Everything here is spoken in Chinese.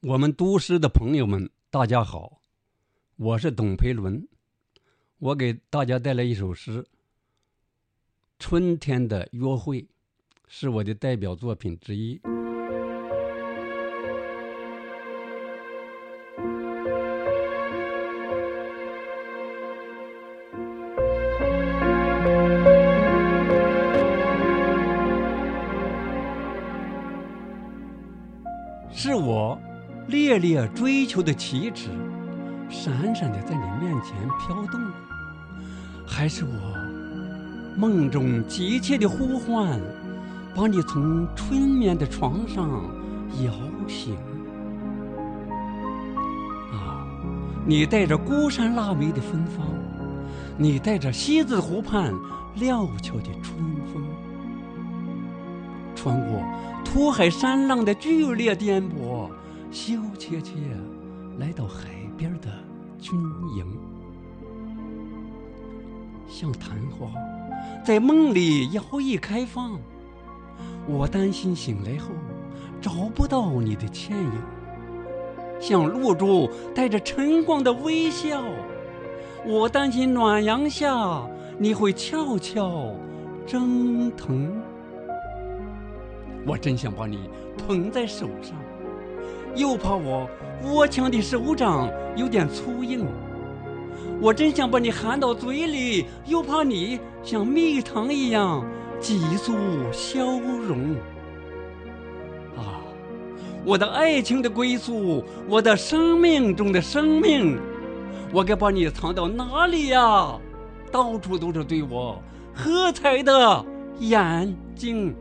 我们读诗的朋友们，大家好，我是董培伦，我给大家带来一首诗《春天的约会》，是我的代表作品之一。是我。烈烈追求的旗帜，闪闪的在你面前飘动，还是我梦中急切的呼唤，把你从春眠的床上摇醒？啊，你带着孤山腊梅的芬芳，你带着西子湖畔料峭的春风，穿过土海山浪的剧烈颠簸。羞怯怯来到海边的军营，像昙花在梦里摇曳开放。我担心醒来后找不到你的倩影，像露珠带着晨光的微笑。我担心暖阳下你会悄悄蒸腾。我真想把你捧在手上。又怕我窝枪的手掌有点粗硬，我真想把你含到嘴里，又怕你像蜜糖一样急速消融。啊，我的爱情的归宿，我的生命中的生命，我该把你藏到哪里呀？到处都是对我喝彩的眼睛。